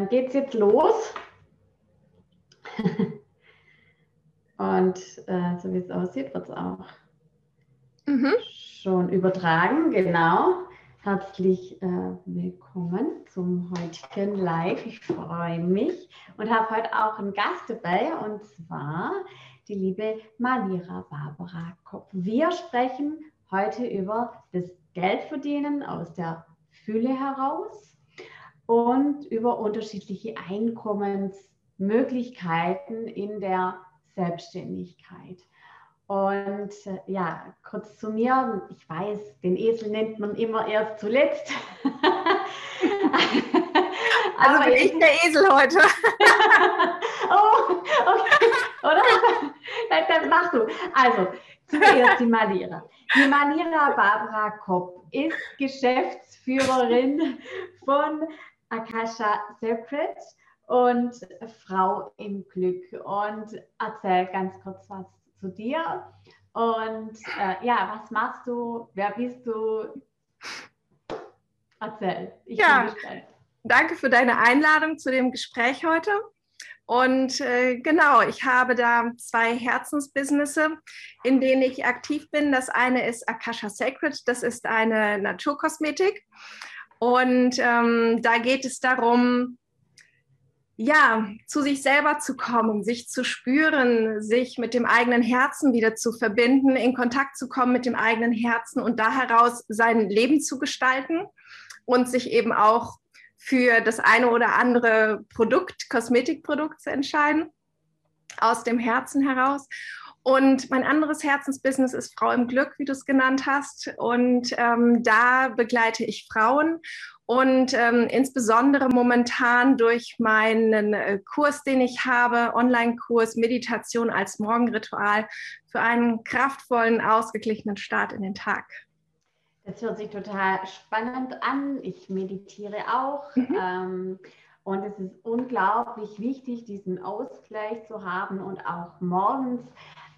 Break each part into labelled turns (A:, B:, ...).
A: dann geht's jetzt los. Und äh, so wie es aussieht, wird es auch mhm. schon übertragen. Genau. Herzlich äh, willkommen zum heutigen Live. Ich freue mich und habe heute auch einen Gast dabei und zwar die liebe Malira Barbara Kopp. Wir sprechen heute über das Geldverdienen aus der Fülle heraus und über unterschiedliche Einkommensmöglichkeiten in der Selbstständigkeit. Und äh, ja, kurz zu mir. Ich weiß, den Esel nennt man immer erst zuletzt.
B: also Aber bin ich der Esel heute.
A: oh, okay. Oder? Dann, dann machst du. Also, zuerst die Malira. Die Malira Barbara Kopp ist Geschäftsführerin von Akasha Secret und Frau im Glück. Und erzähl ganz kurz was zu dir. Und äh, ja, was machst du? Wer bist du? Erzähl.
B: Ich ja, bin gespannt. Danke für deine Einladung zu dem Gespräch heute. Und äh, genau, ich habe da zwei Herzensbusinesse, in denen ich aktiv bin. Das eine ist Akasha Sacred, das ist eine Naturkosmetik. Und ähm, da geht es darum, ja, zu sich selber zu kommen, sich zu spüren, sich mit dem eigenen Herzen wieder zu verbinden, in Kontakt zu kommen mit dem eigenen Herzen und da heraus sein Leben zu gestalten und sich eben auch für das eine oder andere Produkt, Kosmetikprodukt zu entscheiden, aus dem Herzen heraus. Und mein anderes Herzensbusiness ist Frau im Glück, wie du es genannt hast. Und ähm, da begleite ich Frauen und ähm, insbesondere momentan durch meinen äh, Kurs, den ich habe, Online-Kurs Meditation als Morgenritual für einen kraftvollen, ausgeglichenen Start in den Tag.
A: Das hört sich total spannend an. Ich meditiere auch. Mhm. Ähm, und es ist unglaublich wichtig, diesen Ausgleich zu haben und auch morgens.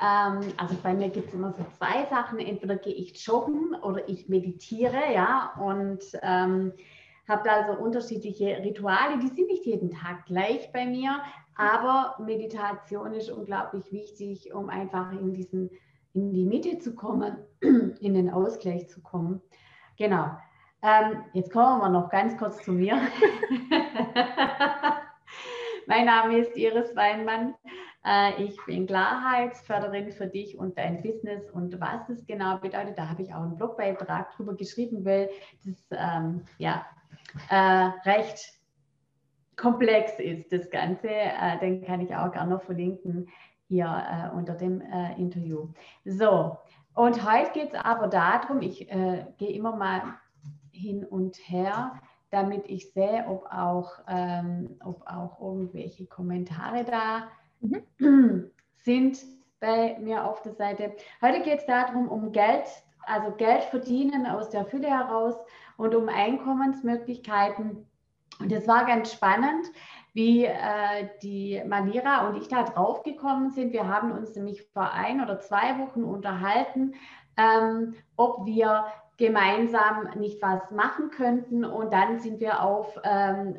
A: Ähm, also bei mir gibt es immer so zwei Sachen. Entweder gehe ich joggen oder ich meditiere, ja. Und ähm, habe da also unterschiedliche Rituale, die sind nicht jeden Tag gleich bei mir, aber Meditation ist unglaublich wichtig, um einfach in diesen in die Mitte zu kommen, in den Ausgleich zu kommen. Genau. Ähm, jetzt kommen wir noch ganz kurz zu mir. mein Name ist Iris Weinmann. Äh, ich bin Klarheitsförderin für dich und dein Business und was das genau bedeutet. Da habe ich auch einen Blogbeitrag drüber geschrieben, weil das ähm, ja äh, recht komplex ist, das Ganze. Äh, den kann ich auch gerne noch verlinken hier äh, unter dem äh, Interview. So, und heute geht es aber darum, ich gehe immer mal hin und her, damit ich sehe, ob auch, ähm, ob auch irgendwelche Kommentare da mhm. sind bei mir auf der Seite. Heute geht es darum, um Geld, also Geld verdienen aus der Fülle heraus und um Einkommensmöglichkeiten. Und das war ganz spannend, wie äh, die Manira und ich da drauf gekommen sind. Wir haben uns nämlich vor ein oder zwei Wochen unterhalten, ähm, ob wir gemeinsam nicht was machen könnten. Und dann sind wir auf, ähm,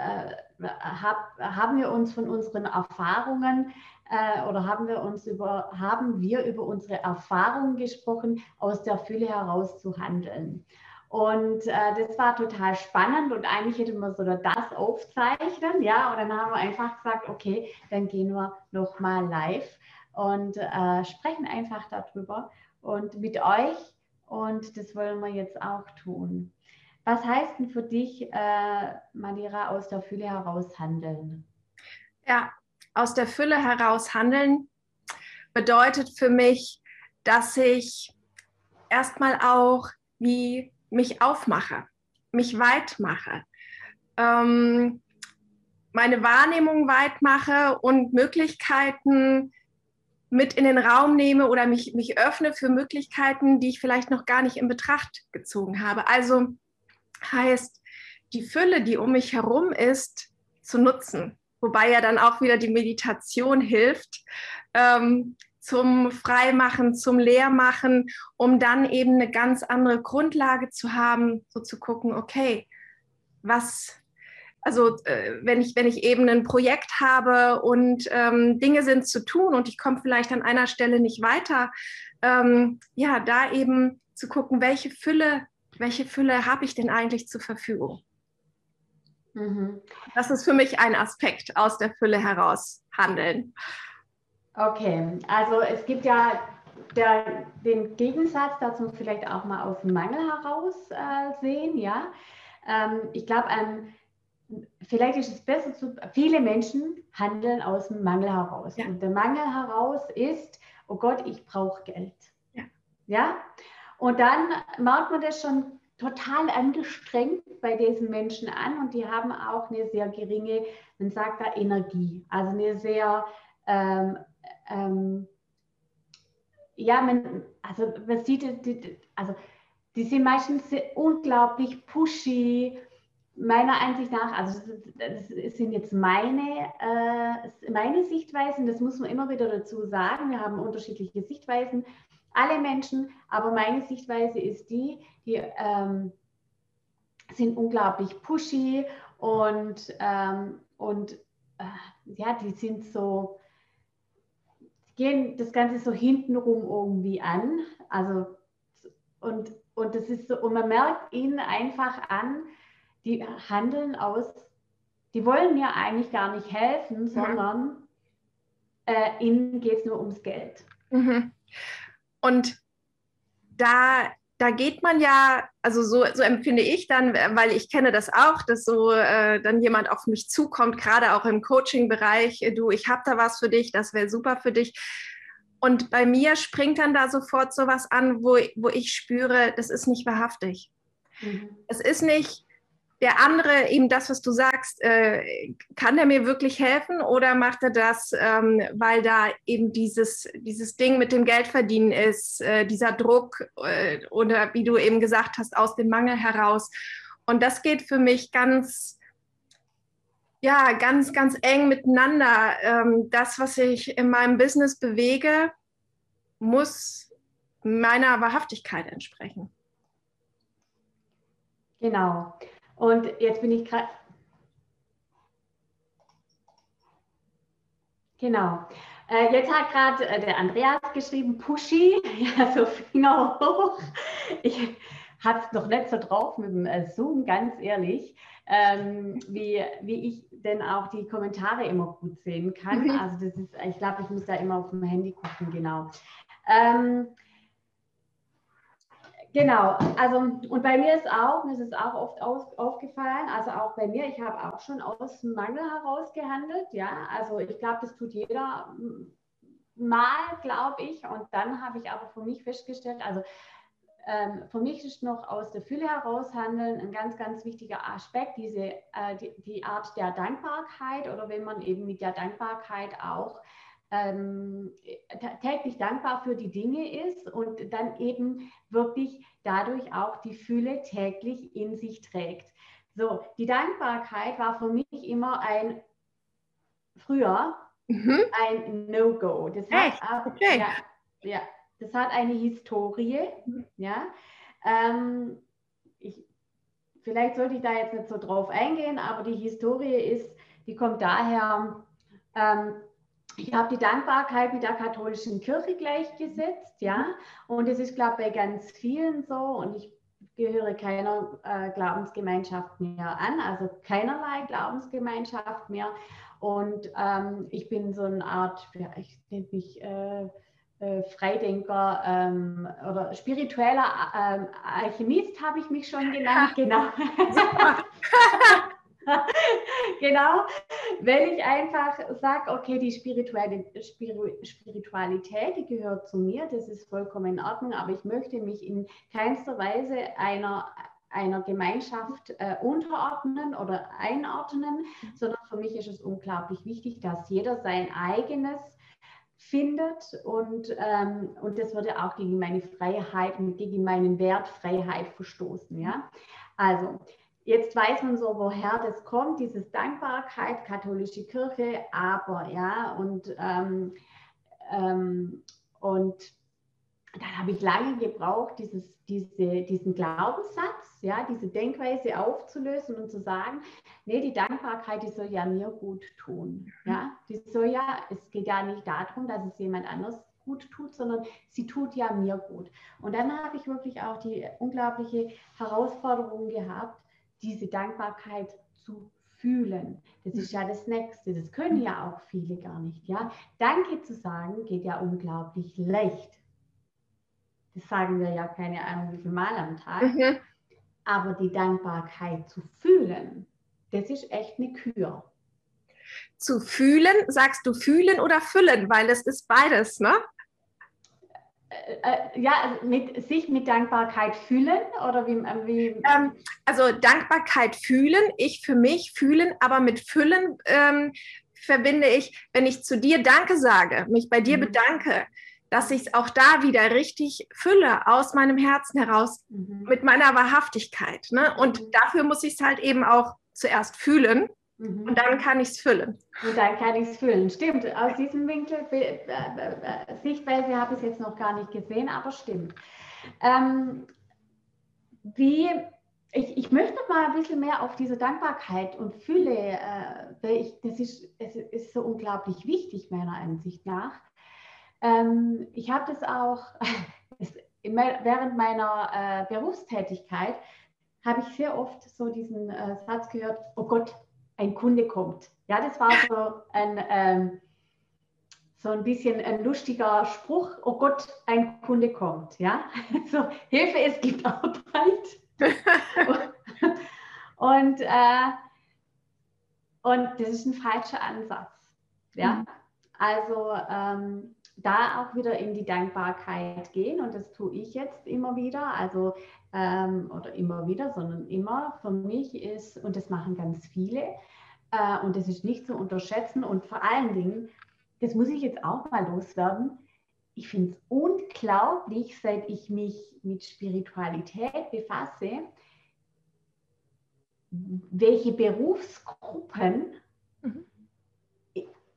A: äh, hab, haben wir uns von unseren Erfahrungen äh, oder haben wir uns über, haben wir über unsere Erfahrungen gesprochen, aus der Fülle heraus zu handeln. Und äh, das war total spannend und eigentlich hätte man sogar das aufzeichnen, ja, und dann haben wir einfach gesagt, okay, dann gehen wir nochmal live und äh, sprechen einfach darüber und mit euch und das wollen wir jetzt auch tun. Was heißt denn für dich, äh, Manira, aus der Fülle heraus handeln?
B: Ja, aus der Fülle heraus handeln bedeutet für mich, dass ich erstmal auch wie mich aufmache, mich weit mache, ähm, meine Wahrnehmung weit mache und Möglichkeiten mit in den Raum nehme oder mich, mich öffne für Möglichkeiten, die ich vielleicht noch gar nicht in Betracht gezogen habe. Also heißt, die Fülle, die um mich herum ist, zu nutzen. Wobei ja dann auch wieder die Meditation hilft, ähm, zum Freimachen, zum Leermachen, um dann eben eine ganz andere Grundlage zu haben, so zu gucken, okay, was, Also äh, wenn, ich, wenn ich eben ein Projekt habe und ähm, Dinge sind zu tun und ich komme vielleicht an einer Stelle nicht weiter, ähm, ja, da eben zu gucken, welche Fülle, welche Fülle habe ich denn eigentlich zur Verfügung? Mhm. Das ist für mich ein Aspekt aus der Fülle heraus handeln.
A: Okay, also es gibt ja der, den Gegensatz, dazu vielleicht auch mal aus dem Mangel heraus äh, sehen, ja. Ähm, ich glaube, ähm, vielleicht ist es besser zu, viele Menschen handeln aus dem Mangel heraus. Ja. Und der Mangel heraus ist, oh Gott, ich brauche Geld. Ja. ja. Und dann macht man das schon total angestrengt bei diesen Menschen an und die haben auch eine sehr geringe, man sagt da Energie, also eine sehr, ähm, ähm, ja, man, also man sieht, also die sind meistens unglaublich pushy, meiner Ansicht nach, also das, sind jetzt meine, äh, meine Sichtweisen, das muss man immer wieder dazu sagen, wir haben unterschiedliche Sichtweisen, alle Menschen, aber meine Sichtweise ist die, die ähm, sind unglaublich pushy und, ähm, und äh, ja, die sind so, gehen das Ganze so hintenrum irgendwie an. Also und, und das ist so, und man merkt ihnen einfach an, die handeln aus, die wollen mir eigentlich gar nicht helfen, mhm. sondern äh, ihnen geht es nur ums Geld.
B: Mhm. Und da, da geht man ja, also so, so empfinde ich dann, weil ich kenne das auch, dass so äh, dann jemand auf mich zukommt, gerade auch im Coaching-Bereich, du, ich habe da was für dich, das wäre super für dich. Und bei mir springt dann da sofort sowas an, wo, wo ich spüre, das ist nicht wahrhaftig. Mhm. Es ist nicht, der andere eben das, was du sagst, äh, kann er mir wirklich helfen oder macht er das, ähm, weil da eben dieses, dieses Ding mit dem Geldverdienen ist, äh, dieser Druck äh, oder wie du eben gesagt hast, aus dem Mangel heraus. Und das geht für mich ganz, ja, ganz, ganz eng miteinander. Ähm, das, was ich in meinem Business bewege, muss meiner Wahrhaftigkeit entsprechen.
A: Genau. Und jetzt bin ich gerade. Genau. Äh, jetzt hat gerade äh, der Andreas geschrieben, Pushy, ja, so Finger hoch. Ich habe es noch nicht so drauf mit dem äh, Zoom, ganz ehrlich, ähm, wie, wie ich denn auch die Kommentare immer gut sehen kann. Mhm. Also das ist, ich glaube, ich muss da immer auf dem Handy gucken, genau. Ähm, Genau, also und bei mir ist auch, mir ist es auch oft auf, aufgefallen, also auch bei mir, ich habe auch schon aus Mangel heraus gehandelt, ja, also ich glaube, das tut jeder mal, glaube ich, und dann habe ich aber für mich festgestellt, also ähm, für mich ist noch aus der Fülle heraus handeln ein ganz, ganz wichtiger Aspekt, diese, äh, die, die Art der Dankbarkeit oder wenn man eben mit der Dankbarkeit auch ähm, täglich dankbar für die Dinge ist und dann eben wirklich dadurch auch die Fülle täglich in sich trägt. So, die Dankbarkeit war für mich immer ein früher mhm. ein No-Go. Das hat okay. ja, ja, das hat eine Historie. Mhm. Ja, ähm, ich, vielleicht sollte ich da jetzt nicht so drauf eingehen, aber die Historie ist, die kommt daher. Ähm, ich habe die Dankbarkeit mit der katholischen Kirche gleichgesetzt, ja. Und es ist, glaube ich, bei ganz vielen so. Und ich gehöre keiner äh, Glaubensgemeinschaft mehr an, also keinerlei Glaubensgemeinschaft mehr. Und ähm, ich bin so eine Art, ja, ich nenne mich äh, äh, Freidenker ähm, oder spiritueller ähm, Alchemist, habe ich mich schon genannt. Genau. genau, wenn ich einfach sage, okay, die Spiritualität, die gehört zu mir, das ist vollkommen in Ordnung, aber ich möchte mich in keinster Weise einer, einer Gemeinschaft äh, unterordnen oder einordnen, sondern für mich ist es unglaublich wichtig, dass jeder sein eigenes findet und, ähm, und das würde auch gegen meine Freiheit und gegen meinen Wert Freiheit verstoßen. Ja? Also Jetzt weiß man so, woher das kommt, dieses Dankbarkeit, katholische Kirche, aber ja, und, ähm, ähm, und dann habe ich lange gebraucht, dieses, diese, diesen Glaubenssatz, ja, diese Denkweise aufzulösen und zu sagen, nee, die Dankbarkeit, die soll ja mir gut tun. Ja, die soll ja, es geht ja nicht darum, dass es jemand anders gut tut, sondern sie tut ja mir gut. Und dann habe ich wirklich auch die unglaubliche Herausforderung gehabt, diese Dankbarkeit zu fühlen. Das ist ja das Nächste. Das können ja auch viele gar nicht. Ja, Danke zu sagen geht ja unglaublich leicht. Das sagen wir ja keine Ahnung wie viel Mal am Tag. Mhm. Aber die Dankbarkeit zu fühlen, das ist echt eine Kür.
B: Zu fühlen, sagst du fühlen oder füllen, weil es ist beides, ne?
A: Äh, äh, ja, also mit, sich mit Dankbarkeit fühlen oder wie? Ähm, wie?
B: Ähm, also Dankbarkeit fühlen, ich für mich fühlen, aber mit füllen ähm, verbinde ich, wenn ich zu dir Danke sage, mich bei dir mhm. bedanke, dass ich es auch da wieder richtig fülle aus meinem Herzen heraus mhm. mit meiner Wahrhaftigkeit. Ne? Und mhm. dafür muss ich es halt eben auch zuerst fühlen Mhm. Und dann kann ich es füllen.
A: Und dann kann ich es füllen. Stimmt, aus diesem Winkel, äh, äh, Sichtweise habe ich es jetzt noch gar nicht gesehen, aber stimmt. Ähm, wie, ich, ich möchte noch mal ein bisschen mehr auf diese Dankbarkeit und Fülle, äh, ich, das ist, es ist so unglaublich wichtig, meiner Ansicht nach. Ähm, ich habe das auch während meiner äh, Berufstätigkeit, habe ich sehr oft so diesen äh, Satz gehört, oh Gott, ein Kunde kommt. Ja, das war so ein, ähm, so ein bisschen ein lustiger Spruch, oh Gott, ein Kunde kommt. Ja, so Hilfe, es gibt Arbeit. und, äh, und das ist ein falscher Ansatz. Ja, mhm. also ähm, da auch wieder in die Dankbarkeit gehen und das tue ich jetzt immer wieder. Also ähm, oder immer wieder, sondern immer für mich ist, und das machen ganz viele, äh, und das ist nicht zu unterschätzen und vor allen Dingen, das muss ich jetzt auch mal loswerden, ich finde es unglaublich, seit ich mich mit Spiritualität befasse, welche Berufsgruppen mhm.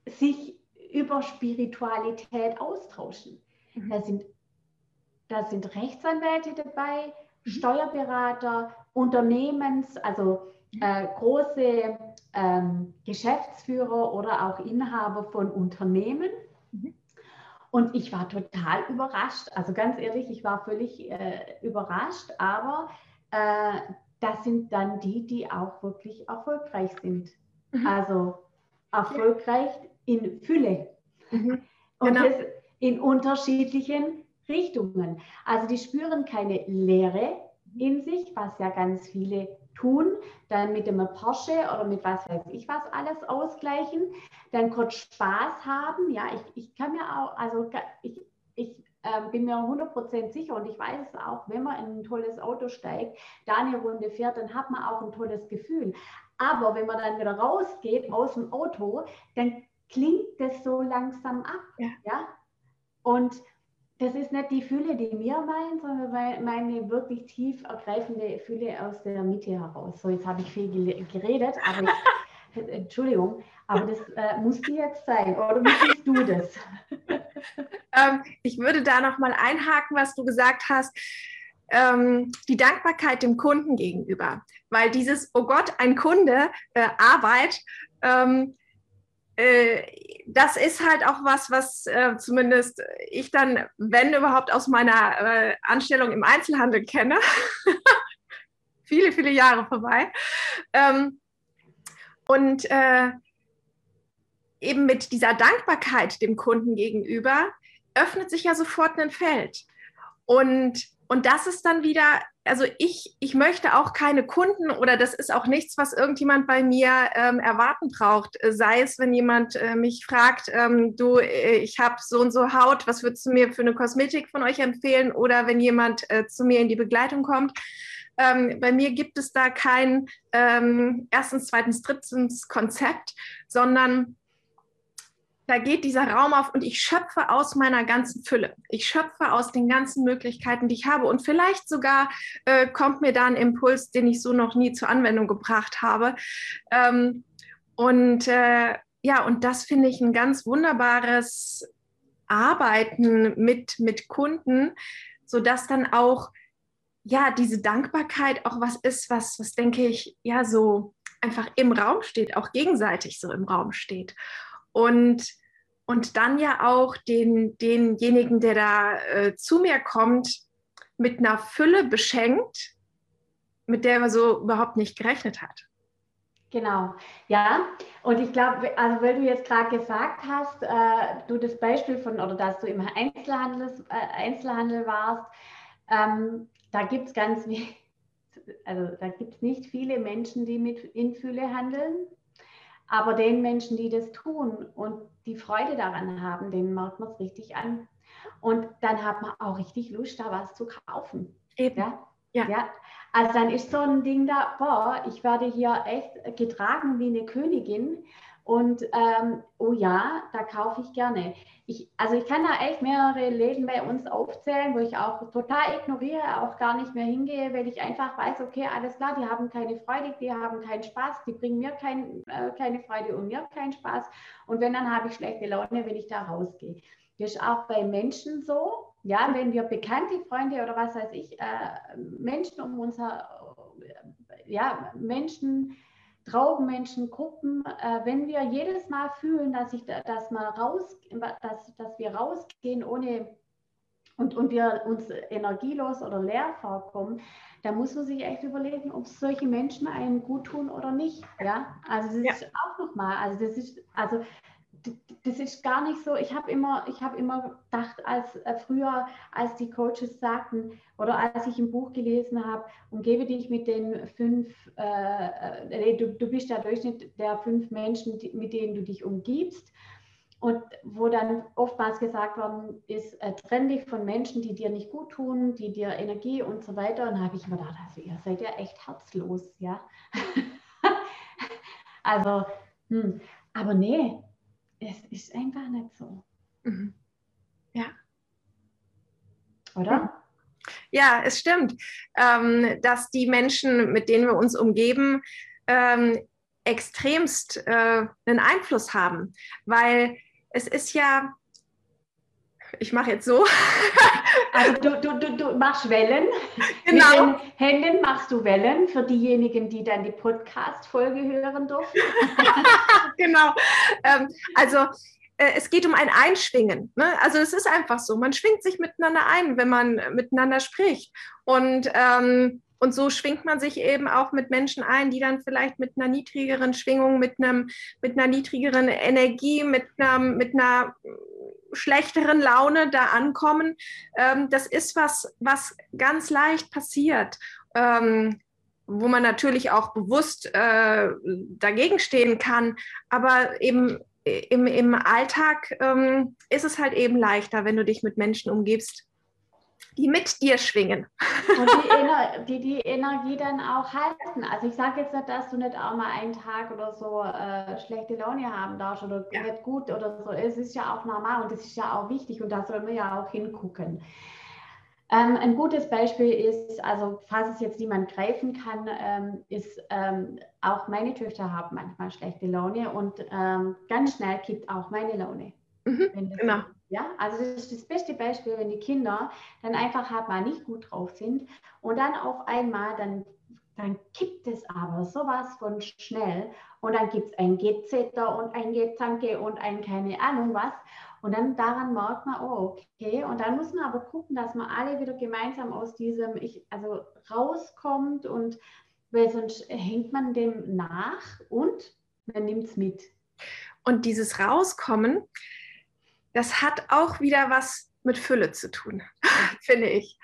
A: sich über Spiritualität austauschen. Mhm. Da, sind, da sind Rechtsanwälte dabei, Steuerberater, Unternehmens, also äh, große ähm, Geschäftsführer oder auch Inhaber von Unternehmen. Mhm. Und ich war total überrascht. Also ganz ehrlich, ich war völlig äh, überrascht, aber äh, das sind dann die, die auch wirklich erfolgreich sind. Mhm. Also erfolgreich in Fülle. Mhm. Und genau. das in unterschiedlichen Richtungen. Also die spüren keine Leere in sich, was ja ganz viele tun, dann mit dem Porsche oder mit was weiß ich was alles ausgleichen, dann kurz Spaß haben. Ja, ich, ich kann mir auch, also ich, ich äh, bin mir 100% sicher und ich weiß es auch, wenn man in ein tolles Auto steigt, da eine Runde fährt, dann hat man auch ein tolles Gefühl. Aber wenn man dann wieder rausgeht aus dem Auto, dann klingt das so langsam ab. Ja. ja? Und das ist nicht die Fülle, die wir meinen, sondern meine wirklich tief ergreifende Fülle aus der Mitte heraus. So, jetzt habe ich viel geredet, aber ich, Entschuldigung, aber das äh, muss dir jetzt sein, oder wie siehst du das?
B: ähm, ich würde da nochmal einhaken, was du gesagt hast. Ähm, die Dankbarkeit dem Kunden gegenüber. Weil dieses, oh Gott, ein Kunde, äh, Arbeit, ähm, äh, das ist halt auch was, was äh, zumindest ich dann, wenn überhaupt, aus meiner äh, Anstellung im Einzelhandel kenne. viele, viele Jahre vorbei. Ähm, und äh, eben mit dieser Dankbarkeit dem Kunden gegenüber öffnet sich ja sofort ein Feld. Und, und das ist dann wieder also ich, ich möchte auch keine Kunden oder das ist auch nichts, was irgendjemand bei mir ähm, erwarten braucht. Sei es, wenn jemand äh, mich fragt, ähm, du, äh, ich habe so und so Haut, was würdest du mir für eine Kosmetik von euch empfehlen? Oder wenn jemand äh, zu mir in die Begleitung kommt. Ähm, bei mir gibt es da kein ähm, erstens, zweitens, drittens Konzept, sondern da geht dieser Raum auf und ich schöpfe aus meiner ganzen Fülle. Ich schöpfe aus den ganzen Möglichkeiten, die ich habe. Und vielleicht sogar äh, kommt mir da ein Impuls, den ich so noch nie zur Anwendung gebracht habe. Ähm, und äh, ja, und das finde ich ein ganz wunderbares arbeiten mit, mit Kunden, sodass dann auch ja diese Dankbarkeit auch was ist, was, was denke ich, ja, so einfach im Raum steht, auch gegenseitig so im Raum steht. Und, und dann ja auch den, denjenigen, der da äh, zu mir kommt, mit einer Fülle beschenkt, mit der er so überhaupt nicht gerechnet hat.
A: Genau, ja. Und ich glaube, also weil du jetzt gerade gesagt hast, äh, du das Beispiel von, oder dass du im Einzelhandel, äh, Einzelhandel warst, ähm, da gibt es ganz, also da gibt es nicht viele Menschen, die mit Infühle handeln, aber den Menschen, die das tun und die Freude daran haben, denen merkt man es richtig an. Und dann hat man auch richtig Lust, da was zu kaufen. Eben. Ja? Ja. ja. Also dann ist so ein Ding da, boah, ich werde hier echt getragen wie eine Königin. Und ähm, oh ja, da kaufe ich gerne. Ich, also ich kann da echt mehrere Läden bei uns aufzählen, wo ich auch total ignoriere, auch gar nicht mehr hingehe, weil ich einfach weiß, okay, alles klar, die haben keine Freude, die haben keinen Spaß, die bringen mir kein, äh, keine Freude und mir keinen Spaß. Und wenn, dann habe ich schlechte Laune, wenn ich da rausgehe. Das ist auch bei Menschen so. Ja, wenn wir bekannte Freunde oder was weiß ich, äh, Menschen um äh, ja, Menschen, Traubenmenschen, Gruppen, äh, wenn wir jedes Mal fühlen, dass ich, dass mal raus, dass, dass wir rausgehen ohne und, und wir uns energielos oder leer vorkommen, da muss man sich echt überlegen, ob solche Menschen einem gut tun oder nicht. Ja, also das ja. ist auch nochmal, also das ist, also das ist gar nicht so. Ich habe immer, ich habe immer gedacht, als äh, früher, als die Coaches sagten oder als ich im Buch gelesen habe, umgebe dich mit den fünf, äh, äh, du, du bist der Durchschnitt der fünf Menschen, die, mit denen du dich umgibst. Und wo dann oftmals gesagt worden ist, äh, trenn dich von Menschen, die dir nicht gut tun, die dir Energie und so weiter. Und habe ich mir gedacht, also ihr seid ja echt herzlos, ja. also, hm. aber nee, es ist einfach nicht so. Mhm.
B: Ja. Oder? Ja, es stimmt, ähm, dass die Menschen, mit denen wir uns umgeben, ähm, extremst äh, einen Einfluss haben, weil es ist ja, ich mache jetzt so.
A: Also du, du, du, du machst Wellen. Genau. Mit den Händen machst du Wellen für diejenigen, die dann die Podcast-Folge hören dürfen.
B: genau. Ähm, also äh, es geht um ein Einschwingen. Ne? Also es ist einfach so. Man schwingt sich miteinander ein, wenn man miteinander spricht. Und ähm, und so schwingt man sich eben auch mit Menschen ein, die dann vielleicht mit einer niedrigeren Schwingung, mit, einem, mit einer niedrigeren Energie, mit einer, mit einer schlechteren Laune da ankommen. Ähm, das ist was, was ganz leicht passiert. Ähm, wo man natürlich auch bewusst äh, dagegen stehen kann, aber eben im, im Alltag ähm, ist es halt eben leichter, wenn du dich mit Menschen umgibst, die mit dir schwingen.
A: Und die, die, die Energie dann auch halten. Also ich sage jetzt nicht, dass du nicht auch mal einen Tag oder so äh, schlechte Laune haben darfst oder ja. nicht gut oder so. Es ist ja auch normal und es ist ja auch wichtig und da soll man ja auch hingucken. Ähm, ein gutes Beispiel ist, also falls es jetzt niemand greifen kann, ähm, ist ähm, auch meine Töchter haben manchmal schlechte Laune und ähm, ganz schnell kippt auch meine Laune. Mhm, genau. Ja, also das ist das beste Beispiel, wenn die Kinder dann einfach halt mal nicht gut drauf sind und dann auf einmal, dann, dann kippt es aber sowas von schnell und dann gibt es ein Gezetter und ein Gezanke und ein keine Ahnung was und dann daran merkt man, oh, okay. Und dann muss man aber gucken, dass man alle wieder gemeinsam aus diesem, ich, also rauskommt und weil sonst hängt man dem nach und man nimmt es mit.
B: Und dieses Rauskommen, das hat auch wieder was mit Fülle zu tun, finde ich.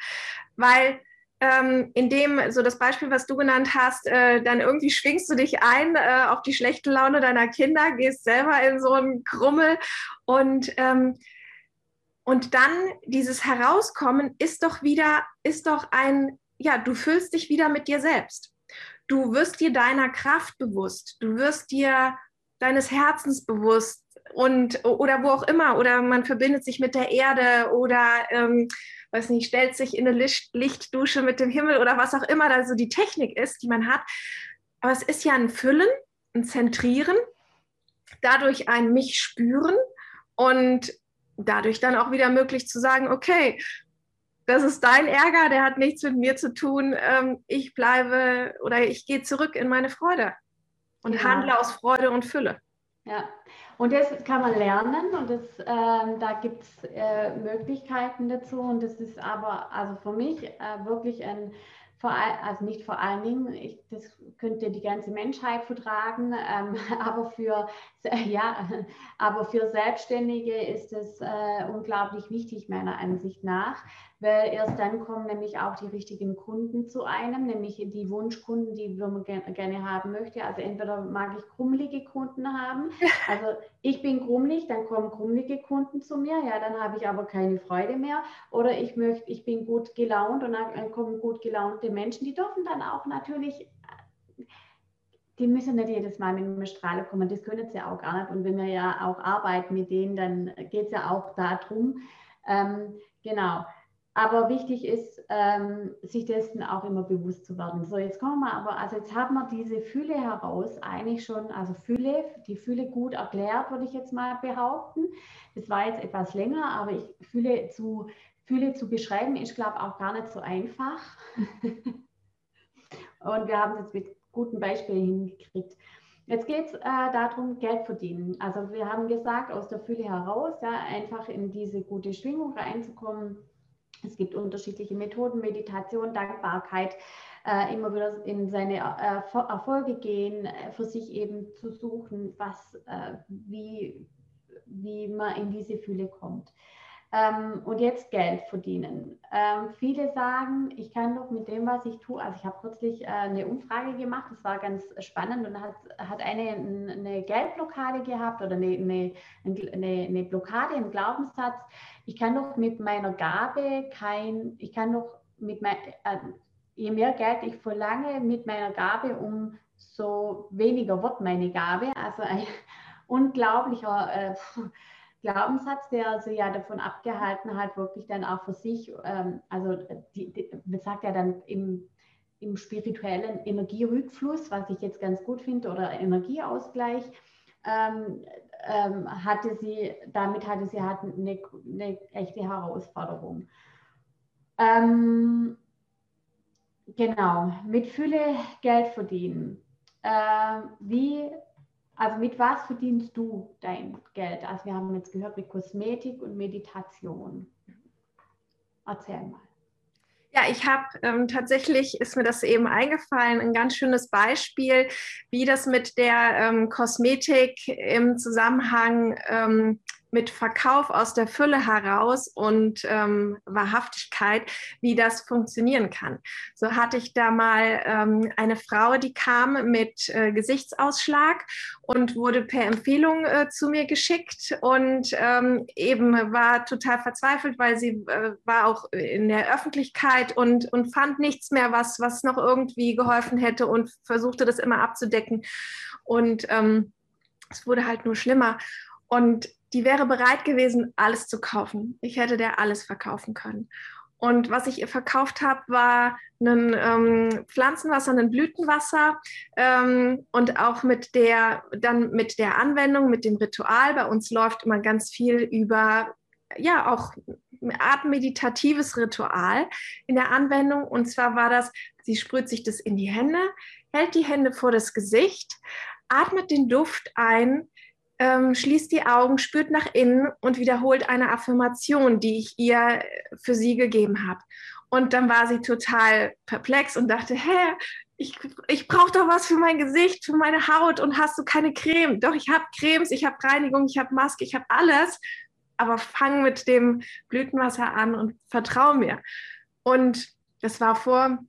B: Weil ähm, in dem, so das Beispiel, was du genannt hast, äh, dann irgendwie schwingst du dich ein äh, auf die schlechte Laune deiner Kinder, gehst selber in so einen Krummel und, ähm, und dann dieses Herauskommen ist doch wieder, ist doch ein, ja, du fühlst dich wieder mit dir selbst. Du wirst dir deiner Kraft bewusst, du wirst dir deines Herzens bewusst, und oder wo auch immer oder man verbindet sich mit der Erde oder ähm, weiß nicht stellt sich in eine Licht, Lichtdusche mit dem Himmel oder was auch immer da so die Technik ist, die man hat. Aber es ist ja ein Füllen, ein Zentrieren, dadurch ein mich spüren und dadurch dann auch wieder möglich zu sagen, okay, das ist dein Ärger, der hat nichts mit mir zu tun. Ähm, ich bleibe oder ich gehe zurück in meine Freude und genau. handle aus Freude und Fülle.
A: Ja, und das kann man lernen und das, ähm, da gibt es äh, Möglichkeiten dazu. Und das ist aber also für mich äh, wirklich ein vor also nicht vor allen Dingen, ich, das könnte die ganze Menschheit vertragen, ähm, aber, für, ja, aber für Selbstständige ist es äh, unglaublich wichtig, meiner Ansicht nach, weil erst dann kommen nämlich auch die richtigen Kunden zu einem, nämlich die Wunschkunden, die man gerne haben möchte. Also entweder mag ich krummelige Kunden haben, also ich bin krummelig, dann kommen krummelige Kunden zu mir, ja, dann habe ich aber keine Freude mehr. Oder ich möchte, ich bin gut gelaunt und dann kommen gut gelaunte Menschen, die dürfen dann auch natürlich die müssen nicht jedes Mal mit einem Strahler kommen, das können sie auch gar nicht. Und wenn wir ja auch arbeiten mit denen, dann geht es ja auch darum. Ähm, genau. Aber wichtig ist, ähm, sich dessen auch immer bewusst zu werden. So, jetzt kommen wir aber, also jetzt haben wir diese Fülle heraus eigentlich schon, also Fülle, die Fülle gut erklärt, würde ich jetzt mal behaupten. Das war jetzt etwas länger, aber ich Fülle zu, Fülle zu beschreiben, ist, glaube ich, auch gar nicht so einfach. Und wir haben es jetzt mit guten Beispielen hingekriegt. Jetzt geht es äh, darum, Geld verdienen. Also wir haben gesagt, aus der Fülle heraus, ja, einfach in diese gute Schwingung reinzukommen es gibt unterschiedliche Methoden, Meditation, Dankbarkeit, äh, immer wieder in seine äh, Erfolge gehen, äh, für sich eben zu suchen, was, äh, wie, wie man in diese Fühle kommt. Ähm, und jetzt Geld verdienen. Ähm, viele sagen, ich kann doch mit dem, was ich tue, also ich habe kürzlich äh, eine Umfrage gemacht, das war ganz spannend und hat, hat eine eine Geldblockade gehabt oder eine, eine, eine, eine Blockade, einen Glaubenssatz. Ich kann doch mit meiner Gabe kein, ich kann doch mit mein, äh, je mehr Geld ich verlange mit meiner Gabe, umso weniger wird meine Gabe. Also ein unglaublicher äh, Glaubenssatz, der sie ja davon abgehalten hat, wirklich dann auch für sich, ähm, also die, die, man sagt ja dann im, im spirituellen Energierückfluss, was ich jetzt ganz gut finde, oder Energieausgleich, ähm, ähm, hatte sie, damit hatte sie halt eine, eine echte Herausforderung. Ähm, genau, mit Fülle Geld verdienen. Äh, wie also mit was verdienst du dein Geld? Also wir haben jetzt gehört mit Kosmetik und Meditation. Erzähl mal.
B: Ja, ich habe ähm, tatsächlich, ist mir das eben eingefallen, ein ganz schönes Beispiel, wie das mit der ähm, Kosmetik im Zusammenhang ähm, mit Verkauf aus der Fülle heraus und ähm, Wahrhaftigkeit, wie das funktionieren kann. So hatte ich da mal ähm, eine Frau, die kam mit äh, Gesichtsausschlag und wurde per Empfehlung äh, zu mir geschickt und ähm, eben war total verzweifelt, weil sie äh, war auch in der Öffentlichkeit und, und fand nichts mehr, was, was noch irgendwie geholfen hätte und versuchte das immer abzudecken. Und ähm, es wurde halt nur schlimmer. Und die wäre bereit gewesen, alles zu kaufen. Ich hätte der alles verkaufen können. Und was ich ihr verkauft habe, war ein ähm, Pflanzenwasser, ein Blütenwasser ähm, und auch mit der, dann mit der Anwendung, mit dem Ritual. Bei uns läuft immer ganz viel über, ja, auch eine Art meditatives Ritual in der Anwendung. Und zwar war das, sie sprüht sich das in die Hände, hält die Hände vor das Gesicht, atmet den Duft ein, ähm, schließt die Augen, spürt nach innen und wiederholt eine Affirmation, die ich ihr für sie gegeben habe. Und dann war sie total perplex und dachte, hä, ich, ich brauche doch was für mein Gesicht, für meine Haut und hast du keine Creme? Doch, ich habe Cremes, ich habe Reinigung, ich habe Maske, ich habe alles. Aber fang mit dem Blütenwasser an und vertrau mir. Und das war vor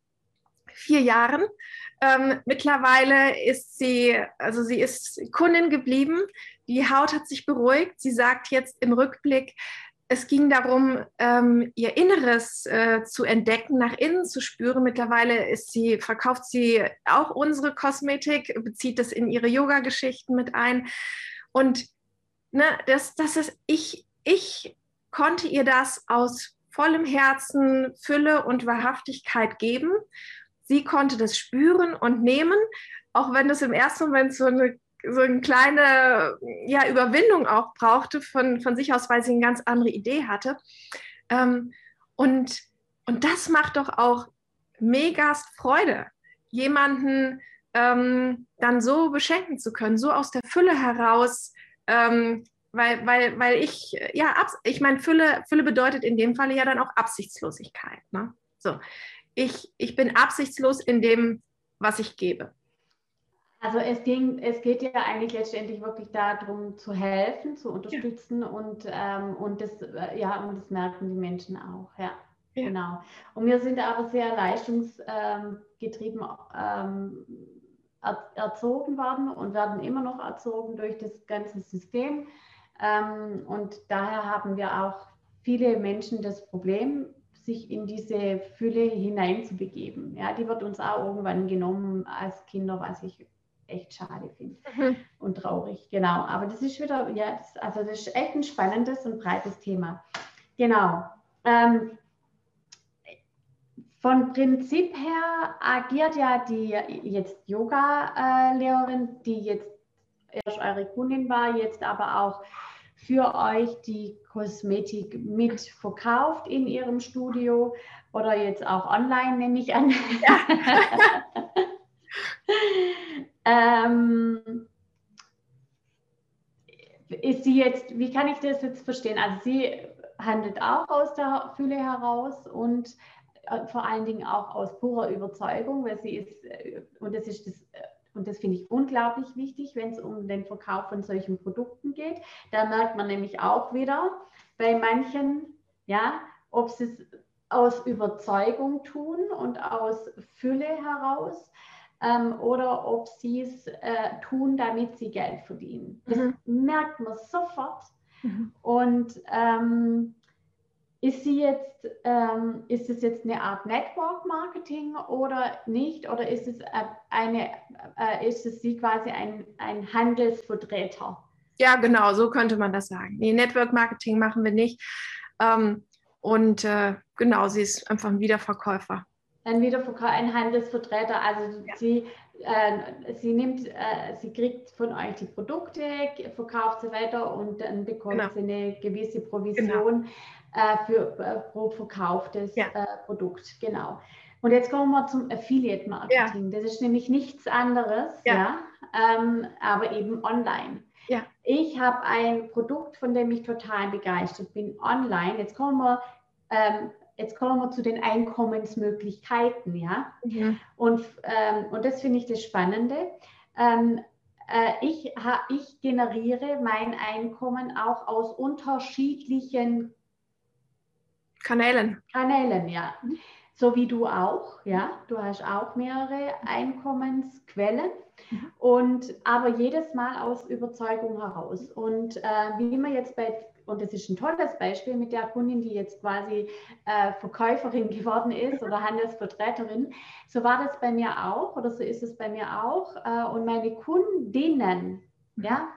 B: vier Jahren. Ähm, mittlerweile ist sie, also sie ist Kundin geblieben. Die Haut hat sich beruhigt. Sie sagt jetzt im Rückblick, es ging darum, ähm, ihr Inneres äh, zu entdecken, nach innen zu spüren. Mittlerweile ist sie, verkauft sie auch unsere Kosmetik, bezieht das in ihre Yoga-Geschichten mit ein. Und ne, das, das ist, ich, ich konnte ihr das aus vollem Herzen, Fülle und Wahrhaftigkeit geben. Sie konnte das spüren und nehmen, auch wenn das im ersten Moment so eine so eine kleine ja, Überwindung auch brauchte von, von sich aus, weil sie eine ganz andere Idee hatte. Ähm, und, und das macht doch auch megast Freude, jemanden ähm, dann so beschenken zu können, so aus der Fülle heraus. Ähm, weil, weil, weil ich, ja, ich meine, Fülle, Fülle bedeutet in dem Falle ja dann auch Absichtslosigkeit. Ne? So, ich, ich bin absichtslos in dem, was ich gebe.
A: Also es, ging, es geht ja eigentlich letztendlich wirklich darum zu helfen, zu unterstützen ja. und, ähm, und, das, äh, ja, und das merken die Menschen auch, ja. ja. Genau. Und wir sind aber sehr leistungsgetrieben ähm, erzogen worden und werden immer noch erzogen durch das ganze System. Ähm, und daher haben wir auch viele Menschen das Problem, sich in diese Fülle hineinzubegeben. Ja, die wird uns auch irgendwann genommen als Kinder, was ich echt schade finde mhm. und traurig. Genau, aber das ist wieder, ja, das, also das ist echt ein spannendes und breites Thema. Genau. Ähm, von Prinzip her agiert ja die jetzt Yoga-Lehrerin, die jetzt erst eure Kundin war, jetzt aber auch für euch die Kosmetik mit verkauft in ihrem Studio oder jetzt auch online, nehme ich an. Ja. Ähm, ist sie jetzt, wie kann ich das jetzt verstehen? Also sie handelt auch aus der Fülle heraus und äh, vor allen Dingen auch aus purer Überzeugung, weil sie ist, äh, und das ist das, äh, und das finde ich unglaublich wichtig, wenn es um den Verkauf von solchen Produkten geht. Da merkt man nämlich auch wieder bei manchen, ja, ob sie es aus Überzeugung tun und aus Fülle heraus ähm, oder ob sie es äh, tun, damit sie Geld verdienen. Das mhm. merkt man sofort. Mhm. Und ähm, ist sie jetzt, ähm, ist es jetzt eine Art Network Marketing oder nicht? Oder ist es eine, äh, ist es sie quasi ein, ein Handelsvertreter?
B: Ja, genau, so könnte man das sagen. Nee, Network Marketing machen wir nicht. Ähm, und äh, genau, sie ist einfach ein Wiederverkäufer
A: ein Wiederverkauf, ein Handelsvertreter. Also ja. sie, äh, sie nimmt, äh, sie kriegt von euch die Produkte, verkauft sie weiter und dann bekommt genau. sie eine gewisse Provision genau. Äh, für äh, pro verkauftes ja. Äh, Produkt. Genau. Und jetzt kommen wir zum Affiliate Marketing. Ja. Das ist nämlich nichts anderes, ja, ähm, aber eben online. Ja. Ich habe ein Produkt, von dem ich total begeistert bin, online. Jetzt kommen wir ähm, jetzt kommen wir zu den Einkommensmöglichkeiten, ja. Mhm. Und, ähm, und das finde ich das Spannende. Ähm, äh, ich, ha, ich generiere mein Einkommen auch aus unterschiedlichen
B: Kanälen.
A: Kanälen, ja. So wie du auch, ja. Du hast auch mehrere Einkommensquellen. Mhm. Und aber jedes Mal aus Überzeugung heraus. Und äh, wie man jetzt bei und das ist ein tolles Beispiel mit der Kundin, die jetzt quasi äh, Verkäuferin geworden ist oder Handelsvertreterin. So war das bei mir auch oder so ist es bei mir auch. Äh, und meine Kundinnen, ja,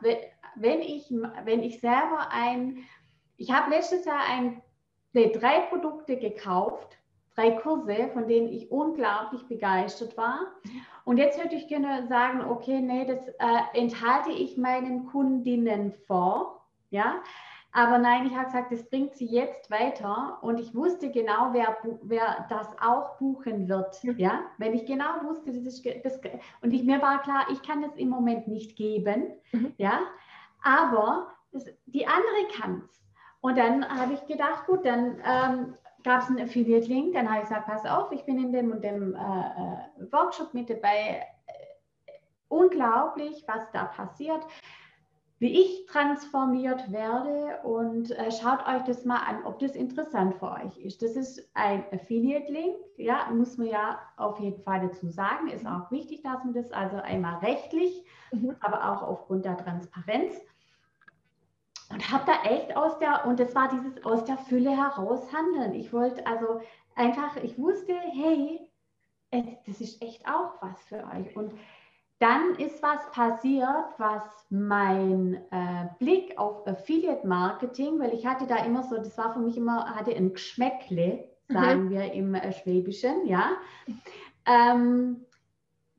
A: wenn ich, wenn ich selber ein, ich habe letztes Jahr ein, nee, drei Produkte gekauft, drei Kurse, von denen ich unglaublich begeistert war. Und jetzt würde ich gerne sagen, okay, nee, das äh, enthalte ich meinen Kundinnen vor. Ja, aber nein, ich habe gesagt, das bringt sie jetzt weiter und ich wusste genau, wer, wer das auch buchen wird. Ja, wenn ich genau wusste, das ist das, und ich, mir war klar, ich kann das im Moment nicht geben. Mhm. Ja, aber das, die andere kann es. Und dann habe ich gedacht, gut, dann ähm, gab es einen Affiliate-Link. Dann habe ich gesagt, pass auf, ich bin in dem und dem äh, äh Workshop mit dabei. Unglaublich, was da passiert wie ich transformiert werde und äh, schaut euch das mal an, ob das interessant für euch ist. Das ist ein Affiliate-Link, ja, muss man ja auf jeden Fall dazu sagen, ist auch wichtig, dass man das also einmal rechtlich, mhm. aber auch aufgrund der Transparenz und habe da echt aus der, und das war dieses aus der Fülle heraus handeln. Ich wollte also einfach, ich wusste, hey, das ist echt auch was für euch. Und dann ist was passiert, was mein äh, Blick auf Affiliate Marketing, weil ich hatte da immer so, das war für mich immer, hatte ein Geschmäckle, sagen mhm. wir im Schwäbischen, ja. Ähm,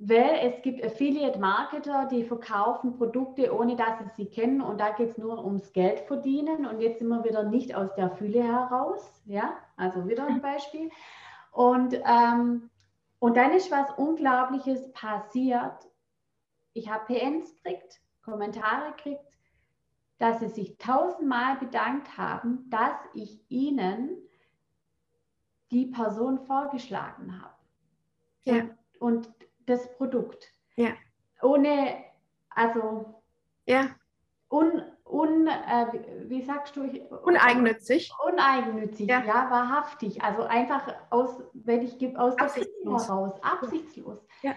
A: weil es gibt Affiliate-Marketer, die verkaufen Produkte, ohne dass sie sie kennen und da geht es nur ums Geld verdienen und jetzt sind wir wieder nicht aus der Fülle heraus, ja, also wieder ein Beispiel. Und, ähm, und dann ist was Unglaubliches passiert. Ich habe PNs gekriegt, Kommentare gekriegt, dass sie sich tausendmal bedankt haben, dass ich ihnen die Person vorgeschlagen habe. Ja. Und, und das Produkt.
B: Ja.
A: Ohne, also
B: ja.
A: un, un, äh, wie sagst du?
B: Uneigennützig.
A: Uneigennützig, ja. ja, wahrhaftig. Also einfach aus, wenn ich gebe, aus
B: absichtslos.
A: der heraus, absichtslos.
B: Ja.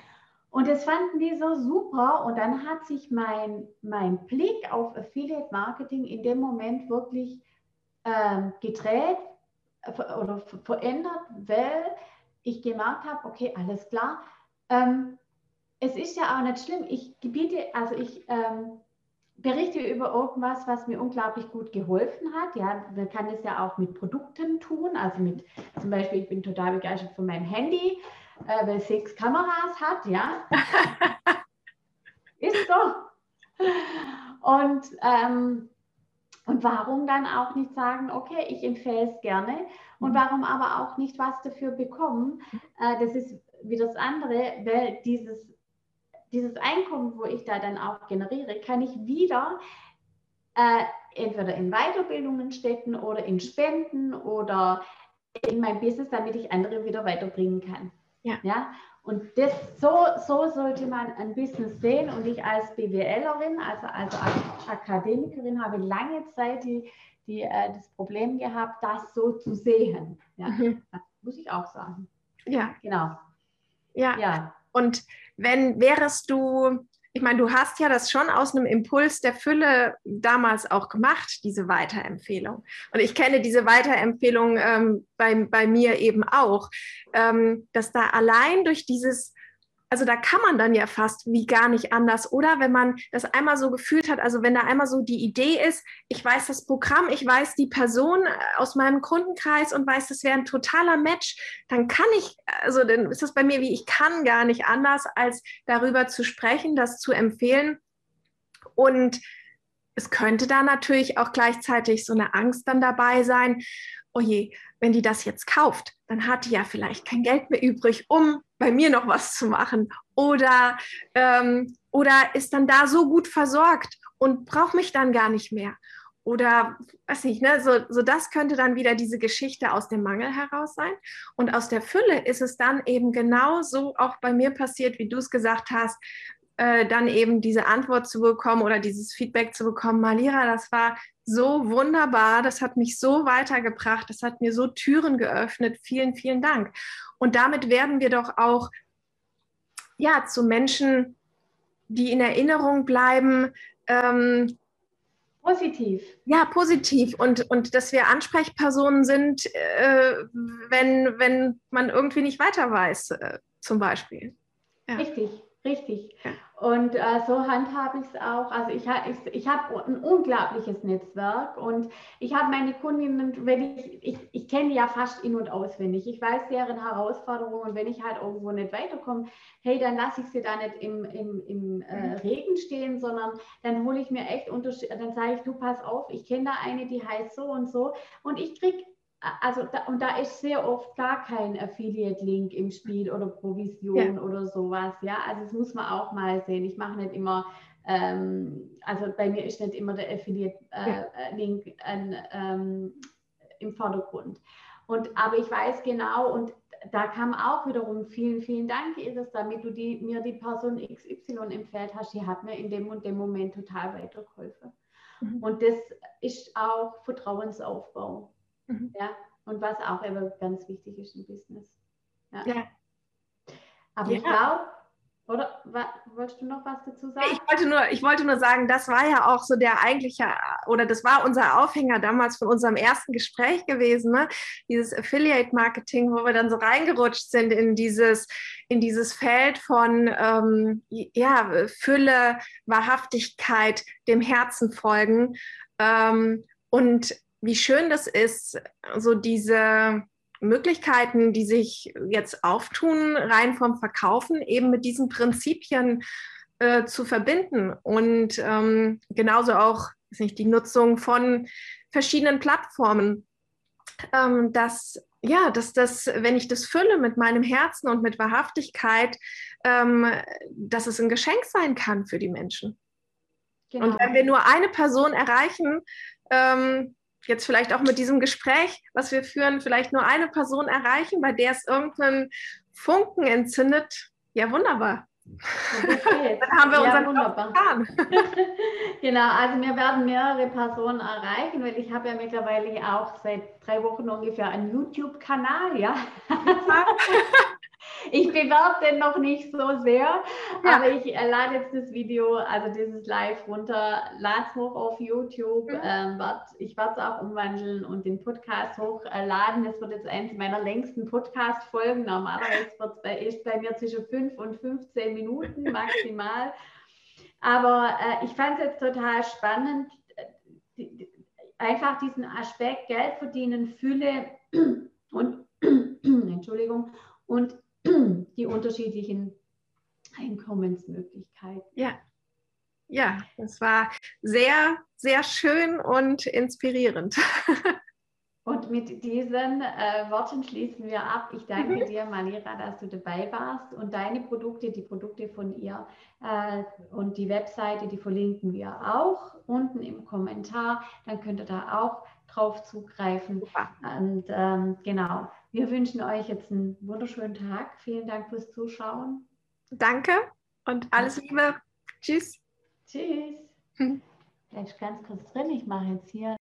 A: Und das fanden die so super. Und dann hat sich mein, mein Blick auf Affiliate Marketing in dem Moment wirklich ähm, gedreht oder verändert, weil ich gemerkt habe, okay, alles klar. Ähm, es ist ja auch nicht schlimm. Ich gebiete, also ich ähm, berichte über irgendwas, was mir unglaublich gut geholfen hat. Ja, man kann es ja auch mit Produkten tun. Also mit zum Beispiel, ich bin total begeistert von meinem Handy äh, weil sechs Kameras hat, ja. Ist so. Und, ähm, und warum dann auch nicht sagen, okay, ich empfehle es gerne und mhm. warum aber auch nicht was dafür bekommen? Äh, das ist wieder das andere, weil dieses, dieses Einkommen, wo ich da dann auch generiere, kann ich wieder äh, entweder in Weiterbildungen stecken oder in Spenden oder in mein Business, damit ich andere wieder weiterbringen kann.
B: Ja.
A: ja? Und das, so, so sollte man ein Business sehen. Und ich als BWLerin, also, also als Akademikerin, habe lange Zeit die, die, äh, das Problem gehabt, das so zu sehen. Ja? Mhm. muss ich auch sagen.
B: Ja.
A: Genau.
B: Ja. ja. Und wenn wärst du ich meine, du hast ja das schon aus einem Impuls der Fülle damals auch gemacht, diese Weiterempfehlung. Und ich kenne diese Weiterempfehlung ähm, bei, bei mir eben auch, ähm, dass da allein durch dieses also da kann man dann ja fast wie gar nicht anders. Oder wenn man das einmal so gefühlt hat, also wenn da einmal so die Idee ist, ich weiß das Programm, ich weiß die Person äh, aus meinem Kundenkreis und weiß, das wäre ein totaler Match, dann kann ich, also dann ist das bei mir wie, ich kann gar nicht anders, als darüber zu sprechen, das zu empfehlen. Und es könnte da natürlich auch gleichzeitig so eine Angst dann dabei sein, oh je, wenn die das jetzt kauft, dann hat die ja vielleicht kein Geld mehr übrig, um bei mir noch was zu machen. Oder, ähm, oder ist dann da so gut versorgt und braucht mich dann gar nicht mehr. Oder weiß nicht, ne? so, so das könnte dann wieder diese Geschichte aus dem Mangel heraus sein. Und aus der Fülle ist es dann eben genau so auch bei mir passiert, wie du es gesagt hast, äh, dann eben diese Antwort zu bekommen oder dieses Feedback zu bekommen, Malira, das war so wunderbar, das hat mich so weitergebracht, das hat mir so Türen geöffnet. Vielen, vielen Dank. Und damit werden wir doch auch ja zu Menschen, die in Erinnerung bleiben. Ähm,
A: positiv.
B: Ja, positiv. Und, und dass wir Ansprechpersonen sind, äh, wenn, wenn man irgendwie nicht weiter weiß, äh, zum Beispiel.
A: Ja. Richtig, richtig. Ja. Und äh, so handhabe ich es auch. Also ich, ich, ich habe ein unglaubliches Netzwerk und ich habe meine Kundinnen, wenn ich, ich, ich kenne ja fast in- und auswendig. Ich weiß deren Herausforderungen und wenn ich halt irgendwo nicht weiterkomme, hey, dann lasse ich sie da nicht im, im, im äh, mhm. Regen stehen, sondern dann hole ich mir echt Unterschiede, dann sage ich, du pass auf, ich kenne da eine, die heißt so und so und ich kriege also da, und da ist sehr oft gar kein Affiliate-Link im Spiel oder Provision ja. oder sowas. Ja, also das muss man auch mal sehen. Ich mache nicht immer, ähm, also bei mir ist nicht immer der Affiliate-Link äh, ja. ähm, im Vordergrund. Und aber ich weiß genau und da kam auch wiederum vielen, vielen Dank, Iris, damit du die, mir die Person XY empfehlt hast. Die hat mir in dem und dem Moment total weitergeholfen. Mhm. Und das ist auch Vertrauensaufbau. Mhm. Ja, und was auch immer ganz wichtig ist im Business. Ja. ja. Aber ja. ich glaube, oder wolltest du noch was dazu sagen?
B: Ich wollte, nur, ich wollte nur sagen, das war ja auch so der eigentliche, oder das war unser Aufhänger damals von unserem ersten Gespräch gewesen, ne? dieses Affiliate-Marketing, wo wir dann so reingerutscht sind in dieses, in dieses Feld von ähm, ja, Fülle, Wahrhaftigkeit, dem Herzen folgen. Ähm, und wie schön das ist, so diese, Möglichkeiten, die sich jetzt auftun, rein vom Verkaufen, eben mit diesen Prinzipien äh, zu verbinden. Und ähm, genauso auch nicht, die Nutzung von verschiedenen Plattformen. Ähm, dass, ja, dass das, wenn ich das fülle mit meinem Herzen und mit Wahrhaftigkeit, ähm, dass es ein Geschenk sein kann für die Menschen. Genau. Und wenn wir nur eine Person erreichen, ähm, jetzt vielleicht auch mit diesem Gespräch, was wir führen, vielleicht nur eine Person erreichen, bei der es irgendeinen Funken entzündet, ja wunderbar.
A: Dann haben wir ja, unseren wunderbar. genau, also wir werden mehrere Personen erreichen, weil ich habe ja mittlerweile auch seit drei Wochen ungefähr einen YouTube-Kanal, ja. Ich bewerbe den noch nicht so sehr, ja. aber ich äh, lade jetzt das Video, also dieses Live runter, lade es hoch auf YouTube. Mhm. Ähm, werd, ich werde es auch umwandeln und den Podcast hochladen. Es wird jetzt eins meiner längsten Podcast-Folgen. Normalerweise bei, ist bei mir zwischen 5 und 15 Minuten maximal. Aber äh, ich fand es jetzt total spannend, die, die, einfach diesen Aspekt Geld verdienen, Fülle und Entschuldigung und die unterschiedlichen Einkommensmöglichkeiten.
B: Ja. Ja, das war sehr, sehr schön und inspirierend.
A: Und mit diesen äh, Worten schließen wir ab. Ich danke mhm. dir, Manira, dass du dabei warst und deine Produkte, die Produkte von ihr äh, und die Webseite, die verlinken wir auch unten im Kommentar. Dann könnt ihr da auch drauf zugreifen. Super. Und ähm, genau, wir wünschen euch jetzt einen wunderschönen Tag. Vielen Dank fürs Zuschauen.
B: Danke und alles Liebe. Tschüss.
A: Tschüss. Vielleicht ganz kurz drin. Ich mache jetzt hier